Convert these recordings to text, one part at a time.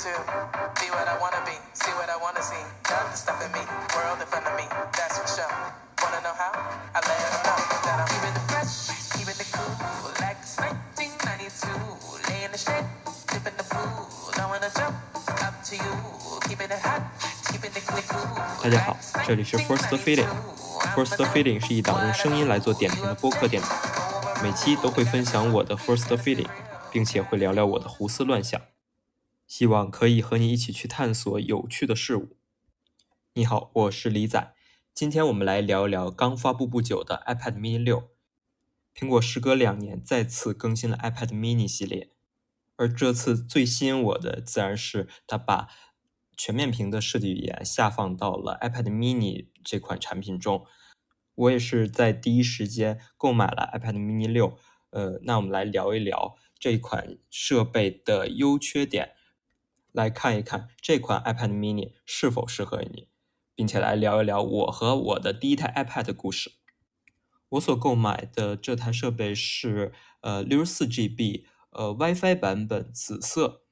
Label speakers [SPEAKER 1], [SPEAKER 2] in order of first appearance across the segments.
[SPEAKER 1] to be what I wanna be, see what I wanna see. The stuff in me, world in front of me, that's for sure. Wanna know how? I let them know that I'm keeping it fresh, keeping it cool, like it's 1992. Laying the shade, dipping the pool, don't wanna jump, up to you. Keeping it hot, keeping it cool.
[SPEAKER 2] 大家好，这里是 First Feeling。First Feeling 是一档用声音来做点评的播客电台，每期都会分享我的 First Feeling，并且会聊聊我的胡思乱想，希望可以和你一起去探索有趣的事物。你好，我是李仔，今天我们来聊一聊刚发布不久的 iPad Mini 六。苹果时隔两年再次更新了 iPad Mini 系列，而这次最吸引我的自然是它把全面屏的设计语言下放到了 iPad Mini 这款产品中。我也是在第一时间购买了 iPad Mini 六。呃，那我们来聊一聊这款设备的优缺点，来看一看这款 iPad Mini 是否适合你，并且来聊一聊我和我的第一台 iPad 的故事。我所购买的这台设备是呃六十四 GB 呃 WiFi 版本紫色。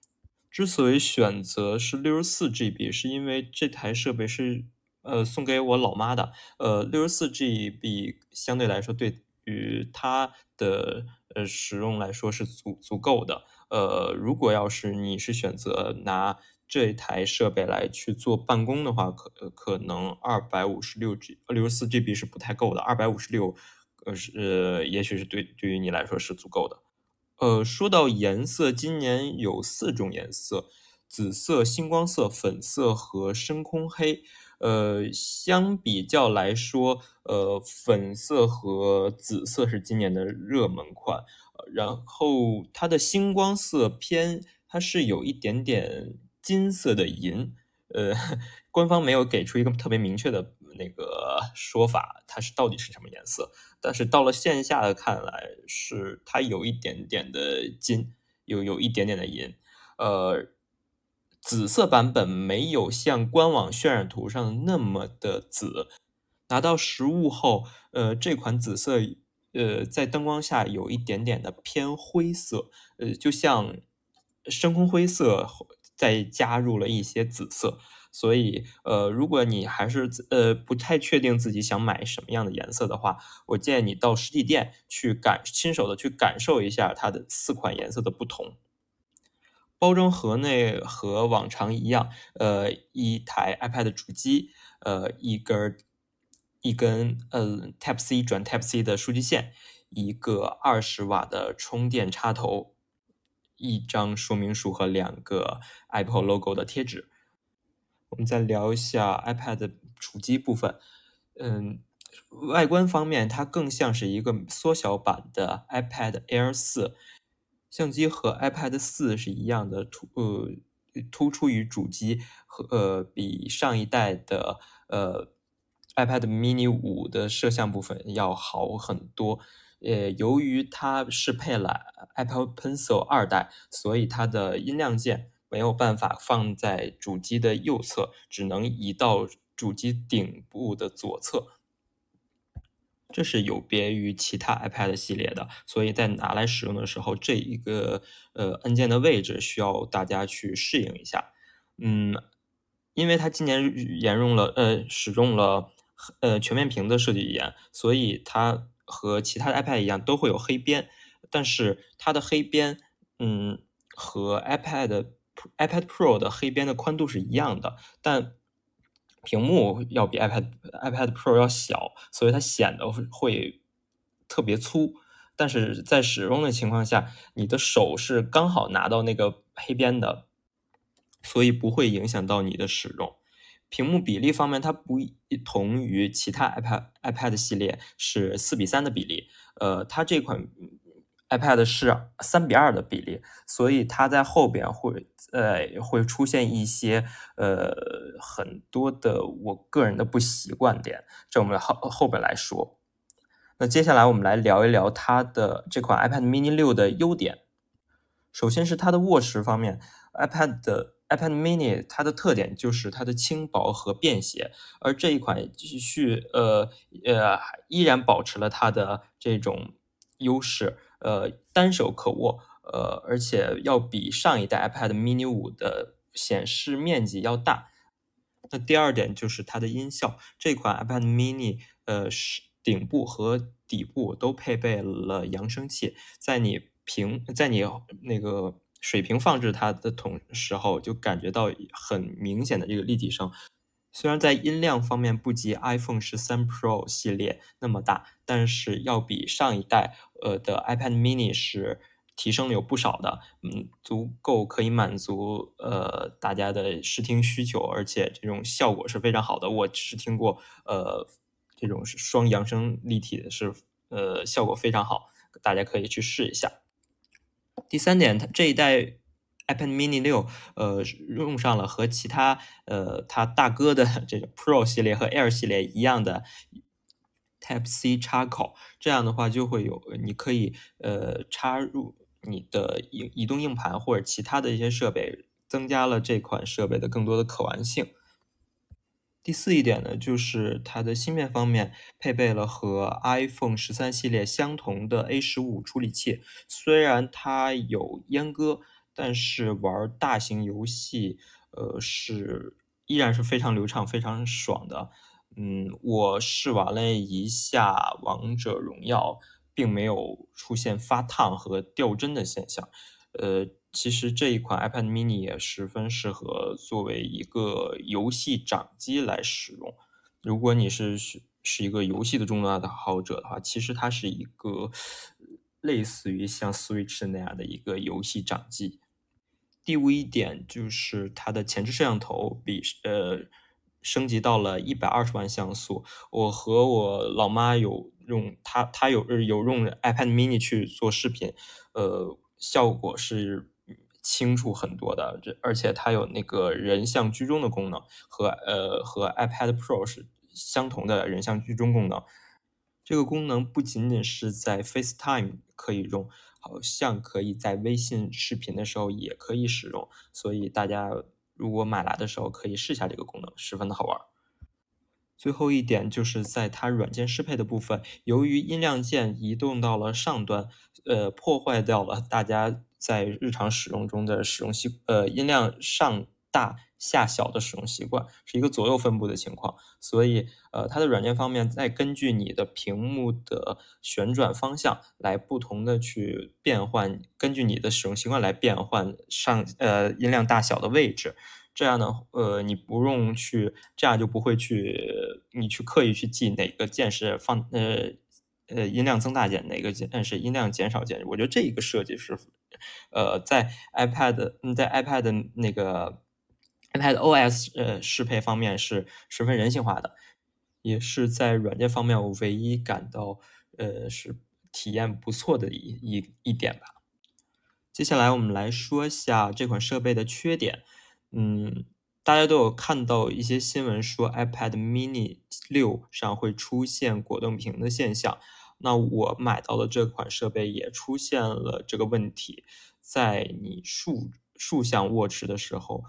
[SPEAKER 2] 之所以选择是六十四 GB，是因为这台设备是呃送给我老妈的。呃，六十四 GB 相对来说对于它的呃使用来说是足足够的。呃，如果要是你是选择拿这台设备来去做办公的话，可可能二百五十六 G 六十四 GB 是不太够的，二百五十六呃是也许是对对于你来说是足够的。呃，说到颜色，今年有四种颜色：紫色、星光色、粉色和深空黑。呃，相比较来说，呃，粉色和紫色是今年的热门款。然后它的星光色偏，它是有一点点。金色的银，呃，官方没有给出一个特别明确的那个说法，它是到底是什么颜色？但是到了线下的看来，是它有一点点的金，有有一点点的银。呃，紫色版本没有像官网渲染图上那么的紫，拿到实物后，呃，这款紫色，呃，在灯光下有一点点的偏灰色，呃，就像深空灰色。再加入了一些紫色，所以呃，如果你还是呃不太确定自己想买什么样的颜色的话，我建议你到实体店去感亲手的去感受一下它的四款颜色的不同。包装盒内和往常一样，呃，一台 iPad 主机，呃，一根一根呃 Type C 转 Type C 的数据线，一个二十瓦的充电插头。一张说明书和两个 Apple logo 的贴纸。我们再聊一下 iPad 主机部分。嗯，外观方面，它更像是一个缩小版的 iPad Air 四。相机和 iPad 四是一样的，突呃突出于主机和呃比上一代的呃 iPad Mini 五的摄像部分要好很多。呃，由于它适配了 Apple Pencil 二代，所以它的音量键没有办法放在主机的右侧，只能移到主机顶部的左侧。这是有别于其他 iPad 系列的，所以在拿来使用的时候，这一个呃按键的位置需要大家去适应一下。嗯，因为它今年沿用了呃使用了呃全面屏的设计语言，所以它。和其他的 iPad 一样，都会有黑边，但是它的黑边，嗯，和 iPad iPad Pro 的黑边的宽度是一样的，但屏幕要比 iPad iPad Pro 要小，所以它显得会特别粗。但是在使用的情况下，你的手是刚好拿到那个黑边的，所以不会影响到你的使用。屏幕比例方面，它不同于其他 iPad iPad 系列是四比三的比例，呃，它这款 iPad 是三比二的比例，所以它在后边会呃会出现一些呃很多的我个人的不习惯点，这我们后后边来说。那接下来我们来聊一聊它的这款 iPad Mini 六的优点。首先是它的握持方面，iPad 的。iPad Mini 它的特点就是它的轻薄和便携，而这一款继续呃呃依然保持了它的这种优势，呃单手可握，呃而且要比上一代 iPad Mini 五的显示面积要大。那第二点就是它的音效，这款 iPad mini 呃是顶部和底部都配备了扬声器，在你平在你那个水平放置它的同时候，就感觉到很明显的这个立体声。虽然在音量方面不及 iPhone 十三 Pro 系列那么大，但是要比上一代呃的 iPad mini 是提升了有不少的，嗯，足够可以满足呃大家的视听需求，而且这种效果是非常好的。我只是听过呃这种是双扬声立体的，是呃效果非常好，大家可以去试一下。第三点，它这一代。iPad Mini 六，呃，用上了和其他呃它大哥的这个 Pro 系列和 Air 系列一样的 Type C 插口，这样的话就会有你可以呃插入你的移移动硬盘或者其他的一些设备，增加了这款设备的更多的可玩性。第四一点呢，就是它的芯片方面配备了和 iPhone 十三系列相同的 A 十五处理器，虽然它有阉割。但是玩大型游戏，呃，是依然是非常流畅、非常爽的。嗯，我试玩了一下《王者荣耀》，并没有出现发烫和掉帧的现象。呃，其实这一款 iPad mini 也十分适合作为一个游戏掌机来使用。如果你是是是一个游戏的重大的爱好者的话，其实它是一个类似于像 Switch 那样的一个游戏掌机。第五一点就是它的前置摄像头比呃升级到了一百二十万像素。我和我老妈有用它，它有有用 iPad mini 去做视频，呃，效果是清楚很多的。这而且它有那个人像居中的功能，和呃和 iPad Pro 是相同的人像居中功能。这个功能不仅仅是在 FaceTime 可以用。好像可以在微信视频的时候也可以使用，所以大家如果买来的时候可以试一下这个功能，十分的好玩。最后一点就是在它软件适配的部分，由于音量键移动到了上端，呃，破坏掉了大家在日常使用中的使用习，呃，音量上大。下小的使用习惯是一个左右分布的情况，所以呃，它的软件方面再根据你的屏幕的旋转方向来不同的去变换，根据你的使用习惯来变换上呃音量大小的位置，这样呢呃你不用去这样就不会去你去刻意去记哪个键是放呃呃音量增大键，哪个键是音量减少键，我觉得这一个设计是呃在 iPad 在 iPad 那个。iPad OS 呃适配方面是十分人性化的，也是在软件方面我唯一感到呃是体验不错的一一一点吧。接下来我们来说一下这款设备的缺点。嗯，大家都有看到一些新闻说 iPad mini 六上会出现果冻屏的现象，那我买到的这款设备也出现了这个问题，在你竖竖向握持的时候。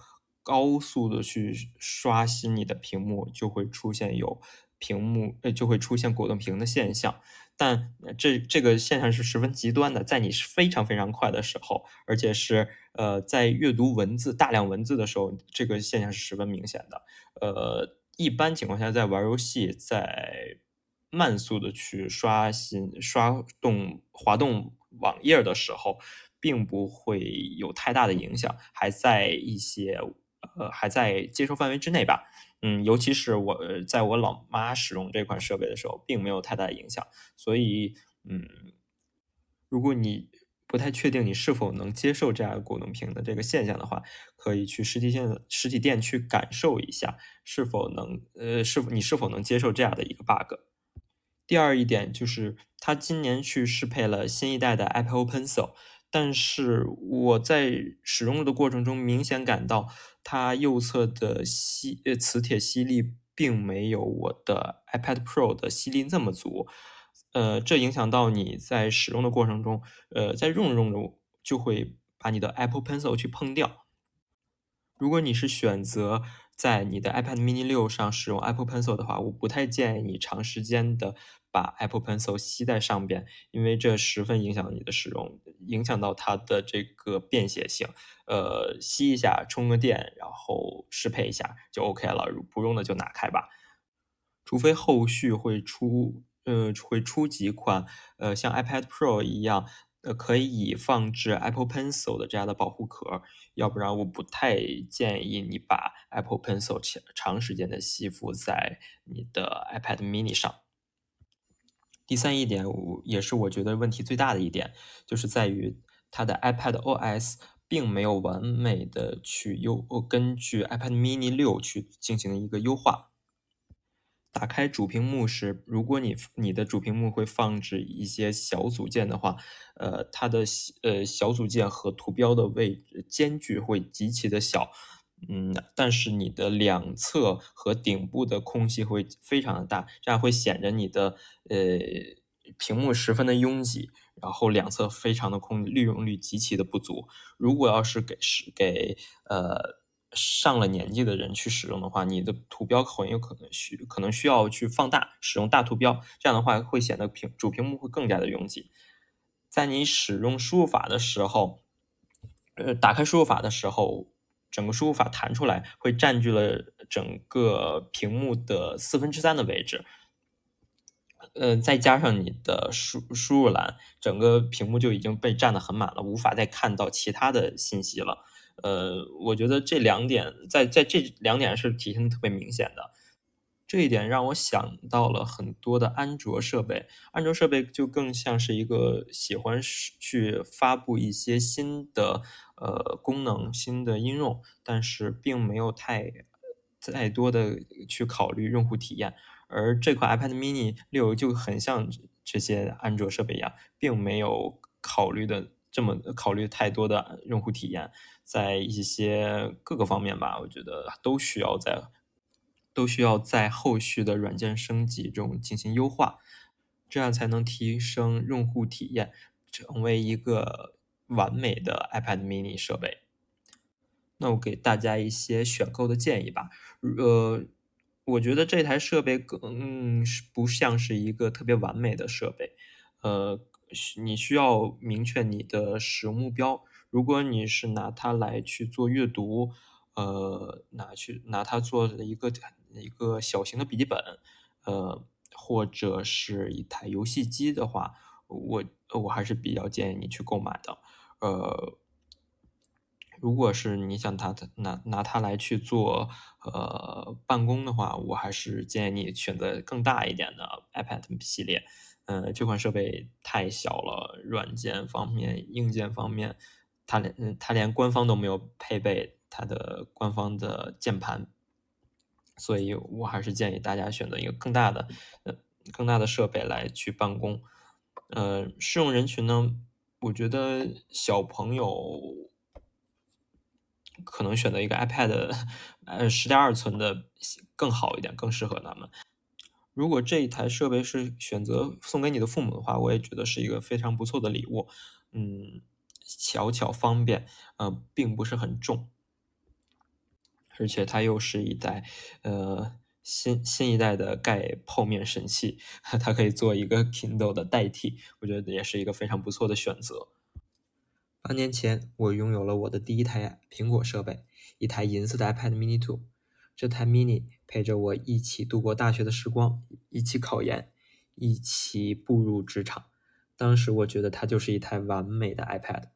[SPEAKER 2] 高速的去刷新你的屏幕，就会出现有屏幕呃就会出现果冻屏的现象，但这这个现象是十分极端的，在你是非常非常快的时候，而且是呃在阅读文字大量文字的时候，这个现象是十分明显的。呃，一般情况下，在玩游戏，在慢速的去刷新刷动滑动网页的时候，并不会有太大的影响，还在一些。呃，还在接受范围之内吧。嗯，尤其是我在我老妈使用这款设备的时候，并没有太大的影响。所以，嗯，如果你不太确定你是否能接受这样的果冻屏的这个现象的话，可以去实体店实体店去感受一下，是否能呃，是否你是否能接受这样的一个 bug。第二一点就是，它今年去适配了新一代的 Apple Pencil。但是我在使用的过程中，明显感到它右侧的吸呃磁铁吸力并没有我的 iPad Pro 的吸力那么足，呃，这影响到你在使用的过程中，呃，在用着用着就会把你的 Apple Pencil 去碰掉。如果你是选择在你的 iPad Mini 六上使用 Apple Pencil 的话，我不太建议你长时间的把 Apple Pencil 吸在上边，因为这十分影响你的使用，影响到它的这个便携性。呃，吸一下，充个电，然后适配一下就 OK 了。不用的就拿开吧，除非后续会出，呃，会出几款，呃，像 iPad Pro 一样。呃，可以放置 Apple Pencil 的这样的保护壳，要不然我不太建议你把 Apple Pencil 长长时间的吸附在你的 iPad Mini 上。第三一点，我也是我觉得问题最大的一点，就是在于它的 iPad OS 并没有完美的去优根据 iPad Mini 六去进行一个优化。打开主屏幕时，如果你你的主屏幕会放置一些小组件的话，呃，它的呃小组件和图标的位置间距会极其的小，嗯，但是你的两侧和顶部的空隙会非常的大，这样会显得你的呃屏幕十分的拥挤，然后两侧非常的空，利用率极其的不足。如果要是给是给呃。上了年纪的人去使用的话，你的图标很有可能需可能需要去放大，使用大图标，这样的话会显得屏主屏幕会更加的拥挤。在你使用输入法的时候，呃，打开输入法的时候，整个输入法弹出来会占据了整个屏幕的四分之三的位置，呃，再加上你的输输入栏，整个屏幕就已经被占得很满了，无法再看到其他的信息了。呃，我觉得这两点在在这两点是体现的特别明显的，这一点让我想到了很多的安卓设备。安卓设备就更像是一个喜欢去发布一些新的呃功能、新的应用，但是并没有太太多的去考虑用户体验。而这款 iPad Mini 六就很像这些安卓设备一样，并没有考虑的这么考虑太多的用户体验。在一些各个方面吧，我觉得都需要在都需要在后续的软件升级中进行优化，这样才能提升用户体验，成为一个完美的 iPad Mini 设备。那我给大家一些选购的建议吧。呃，我觉得这台设备更不像是一个特别完美的设备。呃，你需要明确你的使用目标。如果你是拿它来去做阅读，呃，拿去拿它做一个一个小型的笔记本，呃，或者是一台游戏机的话，我我还是比较建议你去购买的。呃，如果是你想它拿拿它来去做呃办公的话，我还是建议你选择更大一点的 iPad 系列。嗯，这款设备太小了，软件方面、硬件方面。它连它连官方都没有配备它的官方的键盘，所以我还是建议大家选择一个更大的呃更大的设备来去办公。呃，适用人群呢，我觉得小朋友可能选择一个 iPad 呃十点二寸的更好一点，更适合他们。如果这一台设备是选择送给你的父母的话，我也觉得是一个非常不错的礼物。嗯。小巧方便，呃，并不是很重，而且它又是一代，呃，新新一代的盖泡面神器，它可以做一个 Kindle 的代替，我觉得也是一个非常不错的选择。八年前，我拥有了我的第一台苹果设备，一台银色的 iPad Mini 2。这台 Mini 陪着我一起度过大学的时光，一起考研，一起步入职场。当时我觉得它就是一台完美的 iPad。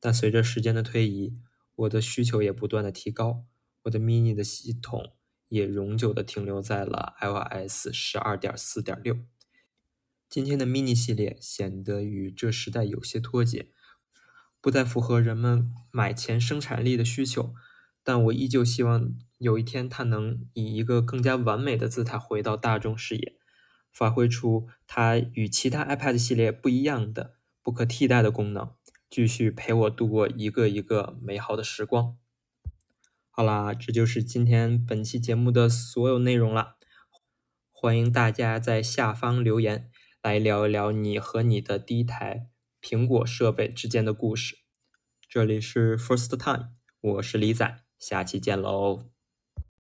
[SPEAKER 2] 但随着时间的推移，我的需求也不断的提高，我的 mini 的系统也永久的停留在了 iOS 十二点四点六。今天的 mini 系列显得与这时代有些脱节，不再符合人们买前生产力的需求。但我依旧希望有一天它能以一个更加完美的姿态回到大众视野，发挥出它与其他 iPad 系列不一样的、不可替代的功能。继续陪我度过一个一个美好的时光。好啦，这就是今天本期节目的所有内容了。欢迎大家在下方留言，来聊一聊你和你的第一台苹果设备之间的故事。这里是 First Time，我是李仔，下期见喽。